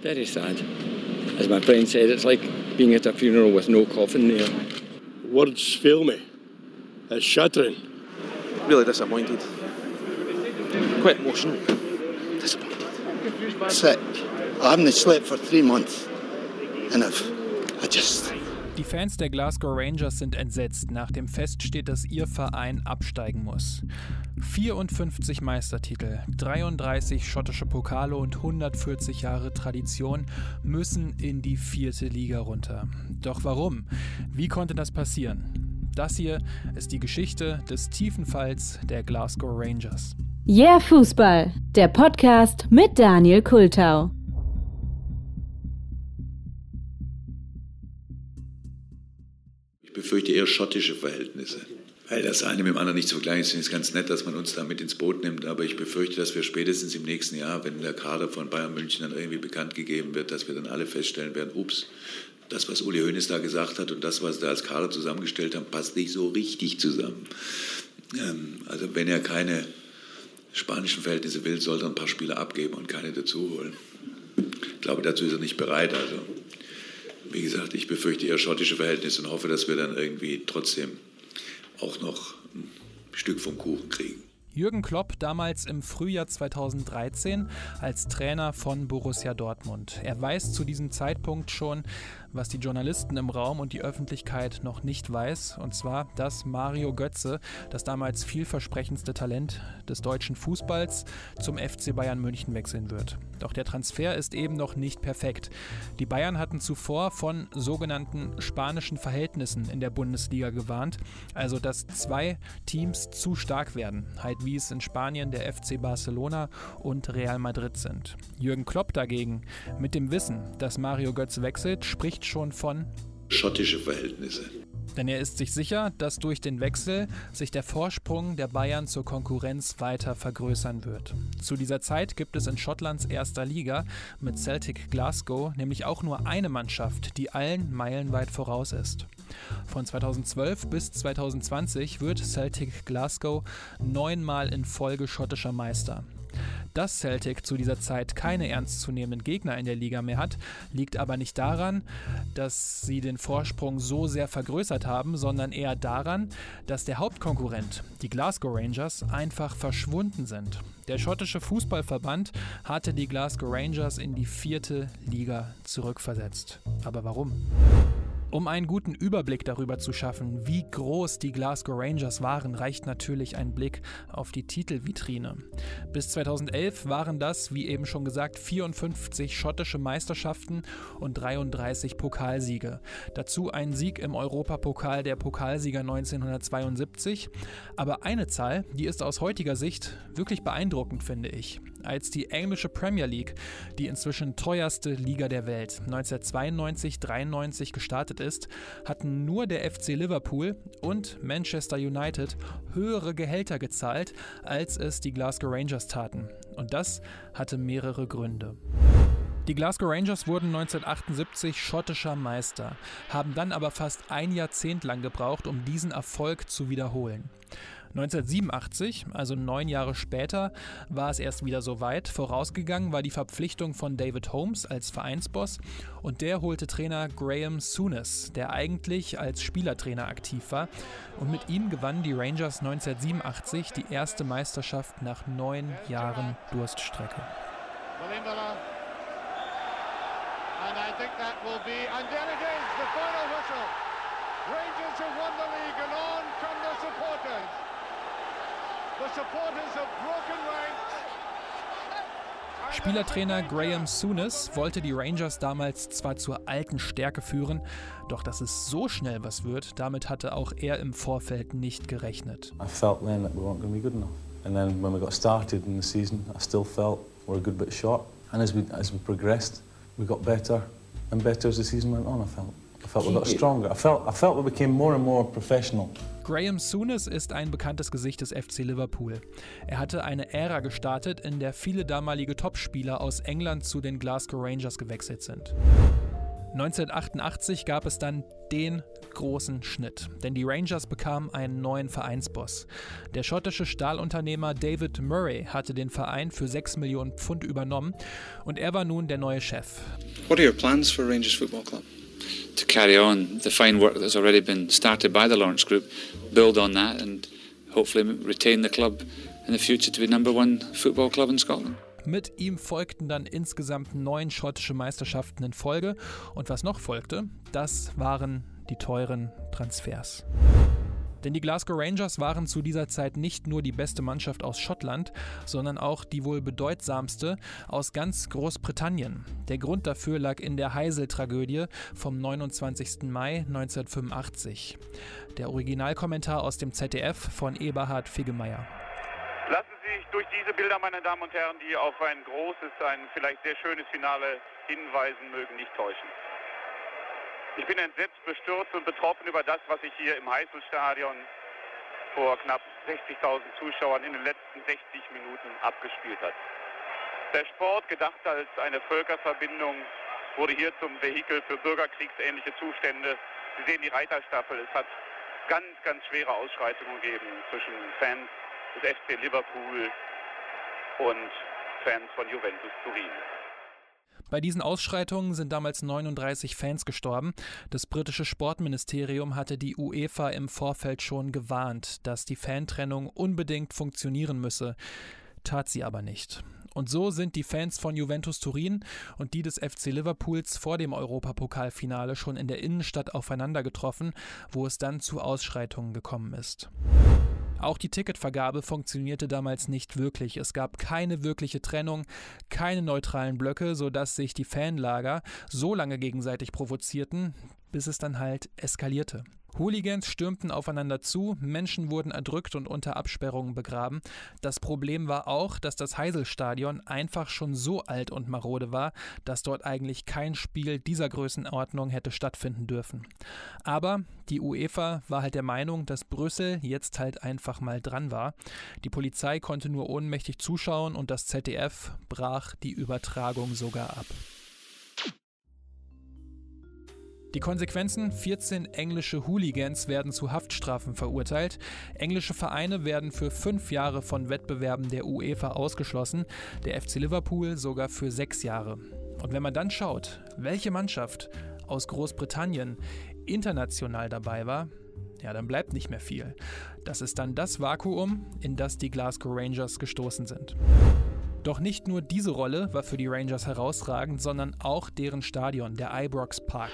Very sad. As my friend said, it's like being at a funeral with no coffin there. Words fail me. It's shattering. Really disappointed. Quite emotional. Disappointed. Sick. I haven't slept for three months. And I've, I just. Die Fans der Glasgow Rangers sind entsetzt, nachdem feststeht, dass ihr Verein absteigen muss. 54 Meistertitel, 33 schottische Pokale und 140 Jahre Tradition müssen in die vierte Liga runter. Doch warum? Wie konnte das passieren? Das hier ist die Geschichte des tiefen Falls der Glasgow Rangers. Yeah Fußball, der Podcast mit Daniel Kultau. Befürchte eher schottische Verhältnisse. Weil das eine mit dem anderen nicht zu vergleichen ist, finde ich es ganz nett, dass man uns da mit ins Boot nimmt. Aber ich befürchte, dass wir spätestens im nächsten Jahr, wenn der Kader von Bayern München dann irgendwie bekannt gegeben wird, dass wir dann alle feststellen werden, ups, das, was Uli Hoeneß da gesagt hat und das, was er als Kader zusammengestellt haben, passt nicht so richtig zusammen. Ähm, also wenn er keine spanischen Verhältnisse will, sollte er ein paar Spieler abgeben und keine dazu holen. Ich glaube, dazu ist er nicht bereit. Also wie gesagt, ich befürchte eher schottische Verhältnisse und hoffe, dass wir dann irgendwie trotzdem auch noch ein Stück vom Kuchen kriegen. Jürgen Klopp damals im Frühjahr 2013 als Trainer von Borussia Dortmund. Er weiß zu diesem Zeitpunkt schon, was die Journalisten im Raum und die Öffentlichkeit noch nicht weiß, und zwar, dass Mario Götze, das damals vielversprechendste Talent des deutschen Fußballs, zum FC Bayern München wechseln wird. Doch der Transfer ist eben noch nicht perfekt. Die Bayern hatten zuvor von sogenannten spanischen Verhältnissen in der Bundesliga gewarnt, also dass zwei Teams zu stark werden, halt wie es in Spanien der FC Barcelona und Real Madrid sind. Jürgen Klopp dagegen, mit dem Wissen, dass Mario Götze wechselt, spricht spricht schon von schottische Verhältnisse. Denn er ist sich sicher, dass durch den Wechsel sich der Vorsprung der Bayern zur Konkurrenz weiter vergrößern wird. Zu dieser Zeit gibt es in Schottlands erster Liga mit Celtic Glasgow nämlich auch nur eine Mannschaft, die allen meilenweit voraus ist. Von 2012 bis 2020 wird Celtic Glasgow neunmal in Folge schottischer Meister. Dass Celtic zu dieser Zeit keine ernstzunehmenden Gegner in der Liga mehr hat, liegt aber nicht daran, dass sie den Vorsprung so sehr vergrößert haben, sondern eher daran, dass der Hauptkonkurrent, die Glasgow Rangers, einfach verschwunden sind. Der schottische Fußballverband hatte die Glasgow Rangers in die vierte Liga zurückversetzt. Aber warum? Um einen guten Überblick darüber zu schaffen, wie groß die Glasgow Rangers waren, reicht natürlich ein Blick auf die Titelvitrine. Bis 2011 waren das, wie eben schon gesagt, 54 schottische Meisterschaften und 33 Pokalsiege. Dazu ein Sieg im Europapokal der Pokalsieger 1972. Aber eine Zahl, die ist aus heutiger Sicht wirklich beeindruckend, finde ich als die englische Premier League, die inzwischen teuerste Liga der Welt, 1992-93 gestartet ist, hatten nur der FC Liverpool und Manchester United höhere Gehälter gezahlt, als es die Glasgow Rangers taten. Und das hatte mehrere Gründe. Die Glasgow Rangers wurden 1978 schottischer Meister, haben dann aber fast ein Jahrzehnt lang gebraucht, um diesen Erfolg zu wiederholen. 1987, also neun Jahre später, war es erst wieder so weit. Vorausgegangen war die Verpflichtung von David Holmes als Vereinsboss und der holte Trainer Graham Souness, der eigentlich als Spielertrainer aktiv war. Und mit ihm gewannen die Rangers 1987 die erste Meisterschaft nach neun Jahren Durststrecke. And I think that will be, and there it is, the final whistle. Rangers have won the league and on come the supporters. Spielertrainer Graham Souness wollte die Rangers damals zwar zur alten Stärke führen, doch dass es so schnell was wird, damit hatte auch er im Vorfeld nicht gerechnet. I felt then that we weren't going to be good enough. And then when we got started in the season, I still felt we're a good bit short. And as we as we progressed, we got better and better as the season went on. I felt. I felt we got stronger. I felt I felt we became more and more professional. Graham Souness ist ein bekanntes Gesicht des FC Liverpool. Er hatte eine Ära gestartet, in der viele damalige Topspieler aus England zu den Glasgow Rangers gewechselt sind. 1988 gab es dann den großen Schnitt, denn die Rangers bekamen einen neuen Vereinsboss. Der schottische Stahlunternehmer David Murray hatte den Verein für 6 Millionen Pfund übernommen und er war nun der neue Chef. What are your plans for Rangers Football Club? To carry on the fine work that's already been started by the Lawrence Group, build on that and hopefully retain the club in the future to be number one football club in Scotland. Mit ihm folgten dann insgesamt neun schottische Meisterschaften in Folge. Und was noch folgte, das waren die teuren Transfers. Denn die Glasgow Rangers waren zu dieser Zeit nicht nur die beste Mannschaft aus Schottland, sondern auch die wohl bedeutsamste aus ganz Großbritannien. Der Grund dafür lag in der Heisel-Tragödie vom 29. Mai 1985. Der Originalkommentar aus dem ZDF von Eberhard Figgemeier durch diese Bilder, meine Damen und Herren, die auf ein großes, ein vielleicht sehr schönes Finale hinweisen mögen, nicht täuschen. Ich bin entsetzt, bestürzt und betroffen über das, was sich hier im Heißelstadion vor knapp 60.000 Zuschauern in den letzten 60 Minuten abgespielt hat. Der Sport, gedacht als eine Völkerverbindung, wurde hier zum Vehikel für bürgerkriegsähnliche Zustände. Sie sehen die Reiterstaffel. Es hat ganz, ganz schwere Ausschreitungen gegeben zwischen Fans des FC Liverpool und Fans von Juventus Turin. Bei diesen Ausschreitungen sind damals 39 Fans gestorben. Das britische Sportministerium hatte die UEFA im Vorfeld schon gewarnt, dass die Fantrennung unbedingt funktionieren müsse. Tat sie aber nicht. Und so sind die Fans von Juventus Turin und die des FC Liverpools vor dem Europapokalfinale schon in der Innenstadt aufeinander getroffen, wo es dann zu Ausschreitungen gekommen ist. Auch die Ticketvergabe funktionierte damals nicht wirklich. Es gab keine wirkliche Trennung, keine neutralen Blöcke, sodass sich die Fanlager so lange gegenseitig provozierten, bis es dann halt eskalierte. Hooligans stürmten aufeinander zu, Menschen wurden erdrückt und unter Absperrungen begraben. Das Problem war auch, dass das Heiselstadion einfach schon so alt und marode war, dass dort eigentlich kein Spiel dieser Größenordnung hätte stattfinden dürfen. Aber die UEFA war halt der Meinung, dass Brüssel jetzt halt einfach mal dran war. Die Polizei konnte nur ohnmächtig zuschauen und das ZDF brach die Übertragung sogar ab. Die Konsequenzen: 14 englische Hooligans werden zu Haftstrafen verurteilt. Englische Vereine werden für fünf Jahre von Wettbewerben der UEFA ausgeschlossen, der FC Liverpool sogar für sechs Jahre. Und wenn man dann schaut, welche Mannschaft aus Großbritannien international dabei war, ja, dann bleibt nicht mehr viel. Das ist dann das Vakuum, in das die Glasgow Rangers gestoßen sind. Doch nicht nur diese Rolle war für die Rangers herausragend, sondern auch deren Stadion, der Ibrox Park.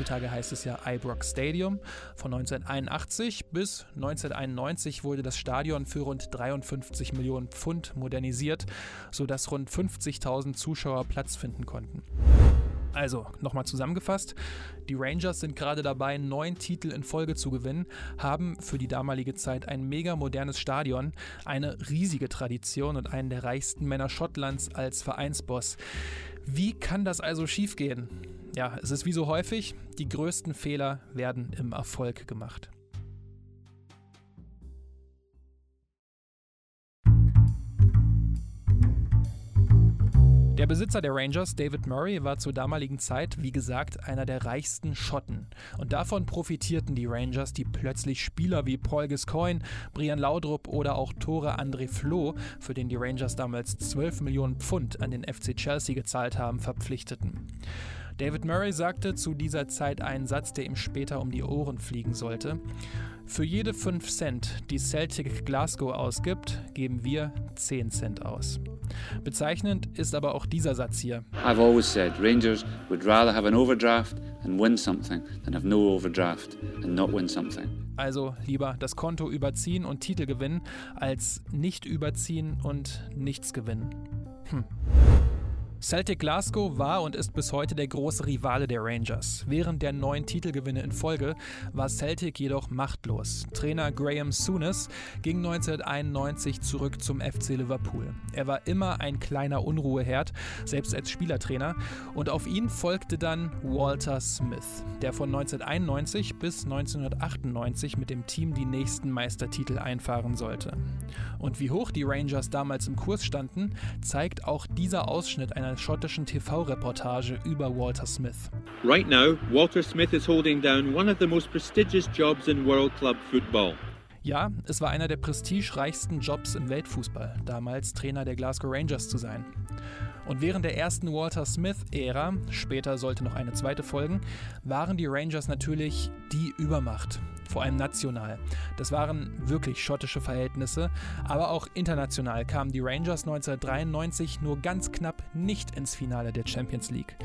Heutzutage heißt es ja Ibrox Stadium. Von 1981 bis 1991 wurde das Stadion für rund 53 Millionen Pfund modernisiert, sodass rund 50.000 Zuschauer Platz finden konnten. Also, nochmal zusammengefasst, die Rangers sind gerade dabei, neun Titel in Folge zu gewinnen, haben für die damalige Zeit ein mega modernes Stadion, eine riesige Tradition und einen der reichsten Männer Schottlands als Vereinsboss. Wie kann das also schiefgehen? ja, es ist wie so häufig, die größten Fehler werden im Erfolg gemacht. Der Besitzer der Rangers, David Murray, war zur damaligen Zeit, wie gesagt, einer der reichsten Schotten. Und davon profitierten die Rangers, die plötzlich Spieler wie Paul Gascoigne, Brian Laudrup oder auch Tore André Flo, für den die Rangers damals 12 Millionen Pfund an den FC Chelsea gezahlt haben, verpflichteten. David Murray sagte zu dieser Zeit einen Satz, der ihm später um die Ohren fliegen sollte. Für jede 5 Cent, die Celtic Glasgow ausgibt, geben wir 10 Cent aus. Bezeichnend ist aber auch dieser Satz hier. I've always said Rangers would rather have an overdraft and win something than have no overdraft and not win something. Also lieber das Konto überziehen und Titel gewinnen, als nicht überziehen und nichts gewinnen. Hm. Celtic Glasgow war und ist bis heute der große Rivale der Rangers. Während der neun Titelgewinne in Folge war Celtic jedoch machtlos. Trainer Graham Souness ging 1991 zurück zum FC Liverpool. Er war immer ein kleiner Unruheherd, selbst als Spielertrainer, und auf ihn folgte dann Walter Smith, der von 1991 bis 1998 mit dem Team die nächsten Meistertitel einfahren sollte. Und wie hoch die Rangers damals im Kurs standen, zeigt auch dieser Ausschnitt einer schottischen TV-Reportage über Walter Smith. Right now, Walter Smith is holding down one of the most prestigious jobs in world club football. Ja, es war einer der prestigereichsten Jobs im Weltfußball, damals Trainer der Glasgow Rangers zu sein. Und während der ersten Walter Smith-Ära, später sollte noch eine zweite folgen, waren die Rangers natürlich die Übermacht vor allem national. Das waren wirklich schottische Verhältnisse, aber auch international kamen die Rangers 1993 nur ganz knapp nicht ins Finale der Champions League.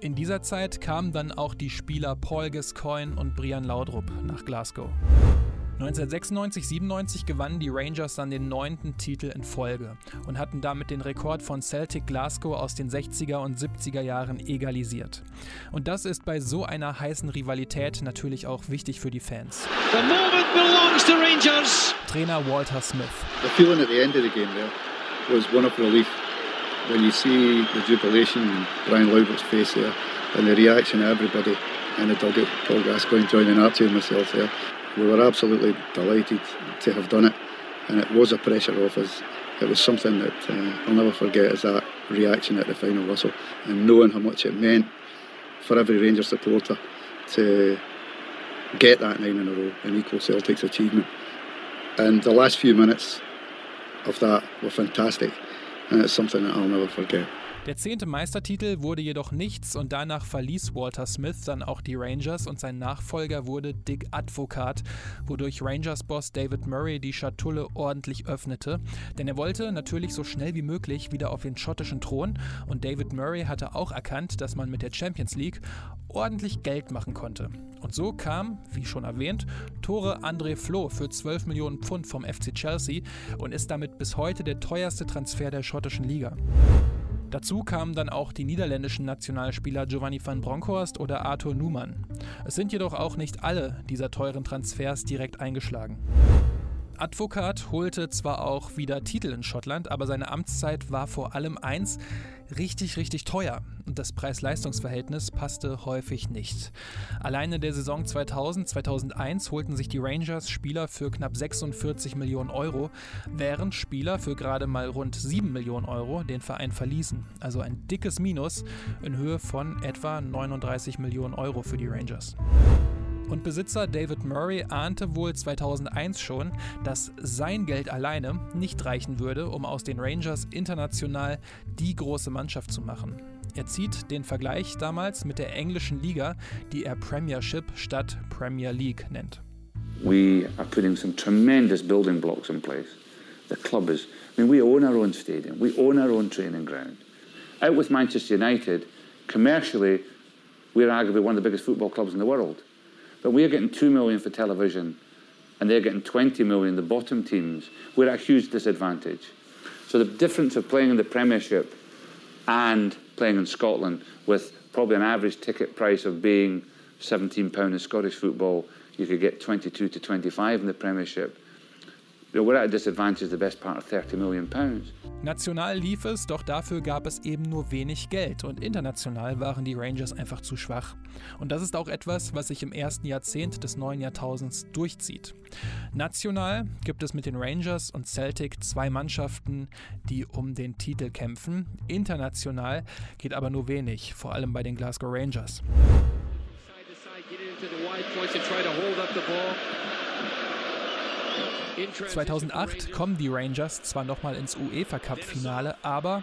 In dieser Zeit kamen dann auch die Spieler Paul Gascoigne und Brian Laudrup nach Glasgow. 1996-97 gewannen die Rangers dann den neunten Titel in Folge und hatten damit den Rekord von Celtic Glasgow aus den 60er und 70er Jahren egalisiert. Und das ist bei so einer heißen Rivalität natürlich auch wichtig für die Fans. The moment belongs to Rangers. Trainer Walter Smith. The feeling at the end of the game there was one of relief. When you see the jubilation in Brian Laudrup's face there and the reaction of everybody in the dugout, Paul Gascoigne joining Archie and myself there. We were absolutely delighted to have done it, and it was a pressure off us. It was something that uh, I'll never forget is that reaction at the final whistle and knowing how much it meant for every Rangers supporter to get that nine in a row and equal Celtic's achievement. And the last few minutes of that were fantastic, and it's something that I'll never forget. Der zehnte Meistertitel wurde jedoch nichts und danach verließ Walter Smith dann auch die Rangers und sein Nachfolger wurde Dick Advocat, wodurch Rangers-Boss David Murray die Schatulle ordentlich öffnete, denn er wollte natürlich so schnell wie möglich wieder auf den schottischen Thron und David Murray hatte auch erkannt, dass man mit der Champions League ordentlich Geld machen konnte. Und so kam, wie schon erwähnt, Tore André Flo für 12 Millionen Pfund vom FC Chelsea und ist damit bis heute der teuerste Transfer der schottischen Liga. Dazu kamen dann auch die niederländischen Nationalspieler Giovanni van Bronckhorst oder Arthur Numann. Es sind jedoch auch nicht alle dieser teuren Transfers direkt eingeschlagen. Advokat holte zwar auch wieder Titel in Schottland, aber seine Amtszeit war vor allem eins, richtig, richtig teuer und das Preis-Leistungs-Verhältnis passte häufig nicht. Allein in der Saison 2000, 2001 holten sich die Rangers Spieler für knapp 46 Millionen Euro, während Spieler für gerade mal rund 7 Millionen Euro den Verein verließen. Also ein dickes Minus in Höhe von etwa 39 Millionen Euro für die Rangers. Und Besitzer David Murray ahnte wohl 2001 schon, dass sein Geld alleine nicht reichen würde, um aus den Rangers international die große Mannschaft zu machen. Er zieht den Vergleich damals mit der englischen Liga, die er Premiership statt Premier League nennt. We are putting some tremendous building blocks in place. The club is, I mean, we own our own stadium, we own our own training ground. Out with Manchester United, commercially, we're arguably one of the biggest football clubs in the world. But we're getting 2 million for television and they're getting 20 million, the bottom teams. We're at a huge disadvantage. So the difference of playing in the Premiership and playing in Scotland with probably an average ticket price of being £17 in Scottish football, you could get 22 to 25 in the Premiership. National lief es, doch dafür gab es eben nur wenig Geld und international waren die Rangers einfach zu schwach. Und das ist auch etwas, was sich im ersten Jahrzehnt des neuen Jahrtausends durchzieht. National gibt es mit den Rangers und Celtic zwei Mannschaften, die um den Titel kämpfen. International geht aber nur wenig, vor allem bei den Glasgow Rangers. Side to side, get into the wide points and try to hold up the ball. 2008 kommen die Rangers zwar nochmal ins UEFA Cup Finale, aber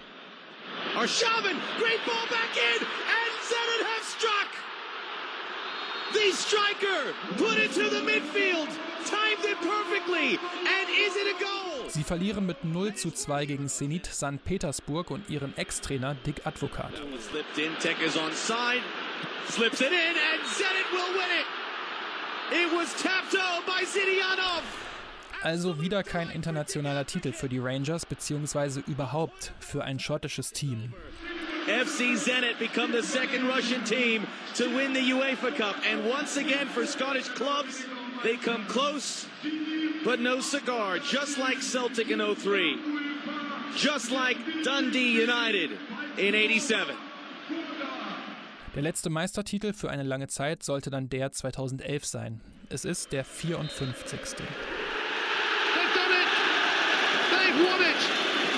struck. The striker put it to the midfield, timed it perfectly, and is it a goal? Sie verlieren mit 0 zu 2 gegen Zenit St. Petersburg und ihren Ex-Trainer Dick Advokat. In, Tech is on side, slips it in, and Zenit will win it. It was tapped out by Zidianov. Also wieder kein internationaler Titel für die Rangers, beziehungsweise überhaupt für ein schottisches Team. FC Zenit become the second Russian team to win the UEFA Cup. And once again, for Scottish clubs, they come close, but no cigar, just like Celtic in 03, just like Dundee United in 87. Der letzte Meistertitel für eine lange Zeit sollte dann der 2011 sein. Es ist der 54. They've won it!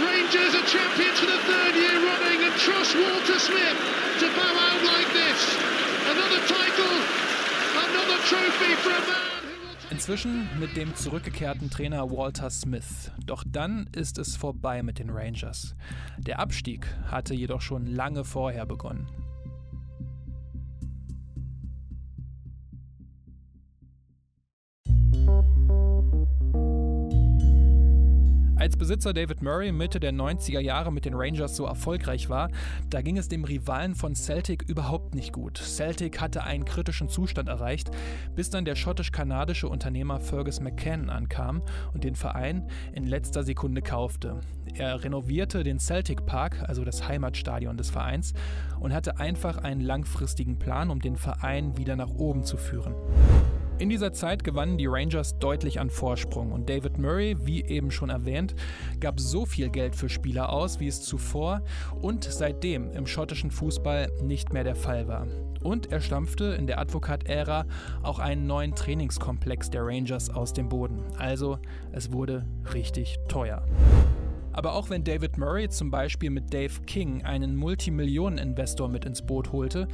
Rangers are champions for the third year running and trust Walter Smith to bow out like this. Another title, another trophy for a man. Inzwischen mit dem zurückgekehrten Trainer Walter Smith. Doch dann ist es vorbei mit den Rangers. Der Abstieg hatte jedoch schon lange vorher begonnen. Als Besitzer David Murray Mitte der 90er Jahre mit den Rangers so erfolgreich war, da ging es dem Rivalen von Celtic überhaupt nicht gut. Celtic hatte einen kritischen Zustand erreicht, bis dann der schottisch-kanadische Unternehmer Fergus McCann ankam und den Verein in letzter Sekunde kaufte. Er renovierte den Celtic Park, also das Heimatstadion des Vereins, und hatte einfach einen langfristigen Plan, um den Verein wieder nach oben zu führen. In dieser Zeit gewannen die Rangers deutlich an Vorsprung und David Murray, wie eben schon erwähnt, gab so viel Geld für Spieler aus, wie es zuvor und seitdem im schottischen Fußball nicht mehr der Fall war. Und er stampfte in der Advokat-Ära auch einen neuen Trainingskomplex der Rangers aus dem Boden. Also es wurde richtig teuer. Aber auch wenn David Murray zum Beispiel mit Dave King einen Multimillionen-Investor mit ins Boot holte,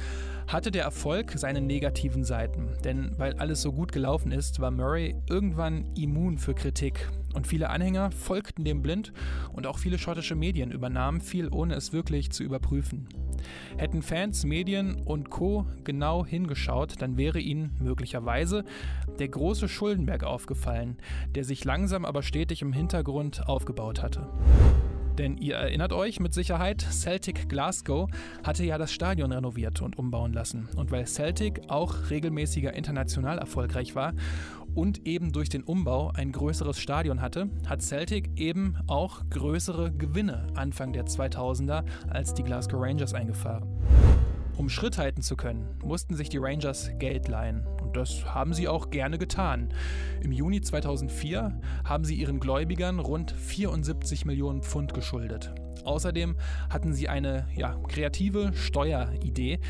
hatte der Erfolg seine negativen Seiten. Denn weil alles so gut gelaufen ist, war Murray irgendwann immun für Kritik. Und viele Anhänger folgten dem blind und auch viele schottische Medien übernahmen viel, ohne es wirklich zu überprüfen. Hätten Fans, Medien und Co. genau hingeschaut, dann wäre ihnen möglicherweise der große Schuldenberg aufgefallen, der sich langsam aber stetig im Hintergrund aufgebaut hatte. Denn ihr erinnert euch mit Sicherheit, Celtic Glasgow hatte ja das Stadion renoviert und umbauen lassen. Und weil Celtic auch regelmäßiger international erfolgreich war und eben durch den Umbau ein größeres Stadion hatte, hat Celtic eben auch größere Gewinne Anfang der 2000er als die Glasgow Rangers eingefahren. Um Schritt halten zu können, mussten sich die Rangers Geld leihen. Und das haben sie auch gerne getan. Im Juni 2004 haben sie ihren Gläubigern rund 74 Millionen Pfund geschuldet. Außerdem hatten sie eine ja, kreative Steueridee,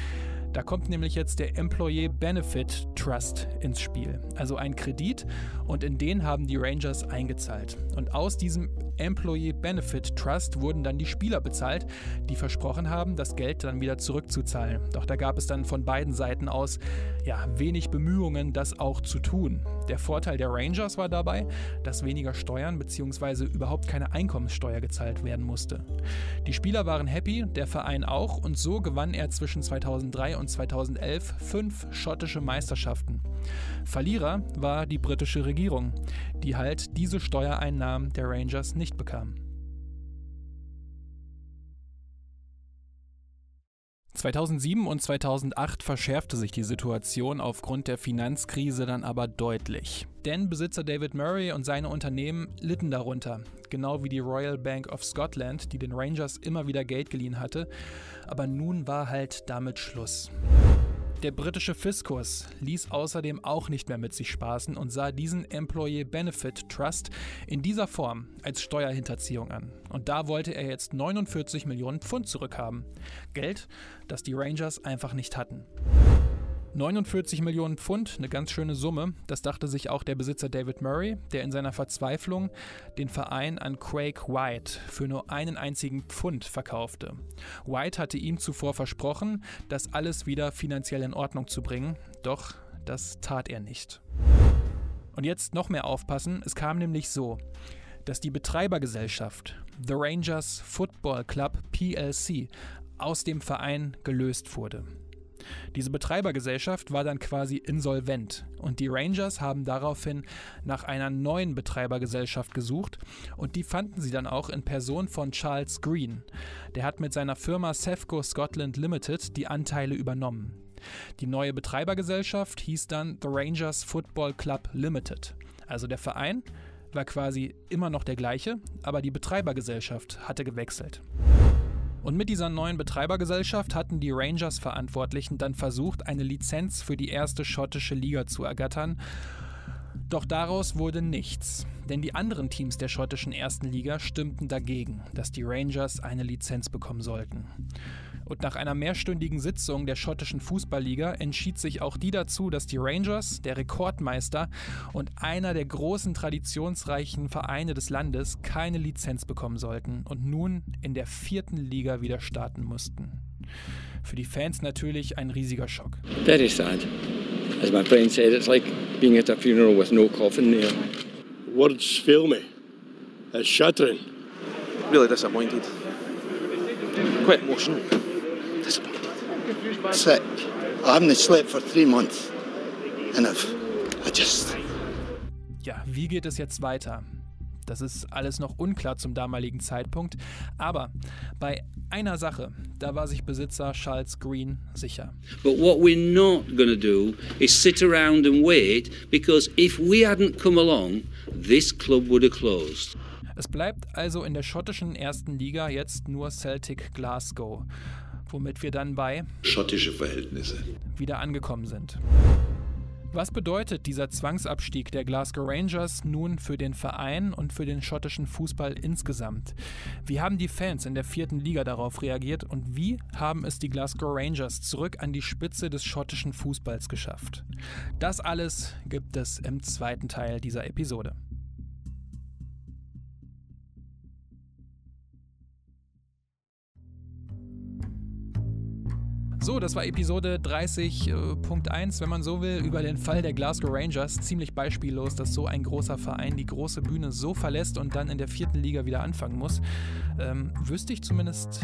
da kommt nämlich jetzt der Employee Benefit Trust ins Spiel, also ein Kredit und in den haben die Rangers eingezahlt. Und aus diesem Employee Benefit Trust wurden dann die Spieler bezahlt, die versprochen haben, das Geld dann wieder zurückzuzahlen. Doch da gab es dann von beiden Seiten aus ja, wenig Bemühungen, das auch zu tun. Der Vorteil der Rangers war dabei, dass weniger Steuern bzw. überhaupt keine Einkommenssteuer gezahlt werden musste. Die Spieler waren happy, der Verein auch und so gewann er zwischen 2003 und 2011 fünf schottische Meisterschaften. Verlierer war die britische Regierung, die halt diese Steuereinnahmen der Rangers nicht bekam. 2007 und 2008 verschärfte sich die Situation aufgrund der Finanzkrise dann aber deutlich. Denn Besitzer David Murray und seine Unternehmen litten darunter, genau wie die Royal Bank of Scotland, die den Rangers immer wieder Geld geliehen hatte. Aber nun war halt damit Schluss. Der britische Fiskus ließ außerdem auch nicht mehr mit sich spaßen und sah diesen Employee Benefit Trust in dieser Form als Steuerhinterziehung an. Und da wollte er jetzt 49 Millionen Pfund zurückhaben. Geld, das die Rangers einfach nicht hatten. 49 Millionen Pfund, eine ganz schöne Summe. Das dachte sich auch der Besitzer David Murray, der in seiner Verzweiflung den Verein an Craig White für nur einen einzigen Pfund verkaufte. White hatte ihm zuvor versprochen, das alles wieder finanziell in Ordnung zu bringen, doch das tat er nicht. Und jetzt noch mehr aufpassen, es kam nämlich so, dass die Betreibergesellschaft The Rangers Football Club PLC aus dem Verein gelöst wurde. Diese Betreibergesellschaft war dann quasi insolvent und die Rangers haben daraufhin nach einer neuen Betreibergesellschaft gesucht und die fanden sie dann auch in Person von Charles Green. Der hat mit seiner Firma Sefco Scotland Limited die Anteile übernommen. Die neue Betreibergesellschaft hieß dann The Rangers Football Club Limited. Also der Verein war quasi immer noch der gleiche, aber die Betreibergesellschaft hatte gewechselt. Und mit dieser neuen Betreibergesellschaft hatten die Rangers-Verantwortlichen dann versucht, eine Lizenz für die erste schottische Liga zu ergattern. Doch daraus wurde nichts, denn die anderen Teams der schottischen ersten Liga stimmten dagegen, dass die Rangers eine Lizenz bekommen sollten. Und nach einer mehrstündigen Sitzung der schottischen Fußballliga entschied sich auch die dazu, dass die Rangers, der Rekordmeister und einer der großen traditionsreichen Vereine des Landes, keine Lizenz bekommen sollten und nun in der vierten Liga wieder starten mussten. Für die Fans natürlich ein riesiger Schock. Very sad. As my friend said, it's like being at a funeral with no coffin there. Words fail me. It's shattering. Really disappointed. Quite emotional. Disappointed. Sick. I haven't slept for three months. And I've, I just. Ja, wie geht es jetzt weiter? Das ist alles noch unklar zum damaligen Zeitpunkt. Aber bei einer Sache, da war sich Besitzer Charles Green sicher. But what we're not going to do is sit around and wait because if we hadn't come along, this club would have closed. Es bleibt also in der schottischen ersten Liga jetzt nur Celtic Glasgow, womit wir dann bei schottische Verhältnisse wieder angekommen sind. Was bedeutet dieser Zwangsabstieg der Glasgow Rangers nun für den Verein und für den schottischen Fußball insgesamt? Wie haben die Fans in der vierten Liga darauf reagiert und wie haben es die Glasgow Rangers zurück an die Spitze des schottischen Fußballs geschafft? Das alles gibt es im zweiten Teil dieser Episode. So, das war Episode 30.1, wenn man so will, über den Fall der Glasgow Rangers. Ziemlich beispiellos, dass so ein großer Verein die große Bühne so verlässt und dann in der vierten Liga wieder anfangen muss. Ähm, wüsste ich zumindest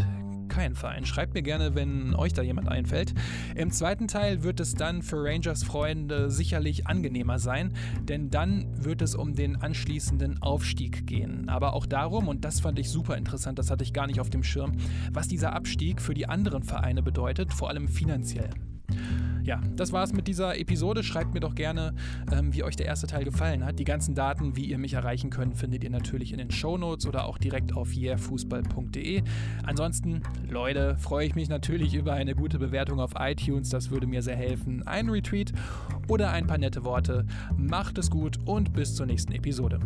keinen Verein. Schreibt mir gerne, wenn euch da jemand einfällt. Im zweiten Teil wird es dann für Rangers-Freunde sicherlich angenehmer sein, denn dann wird es um den anschließenden Aufstieg gehen. Aber auch darum, und das fand ich super interessant, das hatte ich gar nicht auf dem Schirm, was dieser Abstieg für die anderen Vereine bedeutet, vor allem finanziell. Ja, das war's mit dieser Episode. Schreibt mir doch gerne, ähm, wie euch der erste Teil gefallen hat. Die ganzen Daten, wie ihr mich erreichen könnt, findet ihr natürlich in den Show Notes oder auch direkt auf yeahfußball.de. Ansonsten, Leute, freue ich mich natürlich über eine gute Bewertung auf iTunes. Das würde mir sehr helfen. Ein Retweet oder ein paar nette Worte. Macht es gut und bis zur nächsten Episode.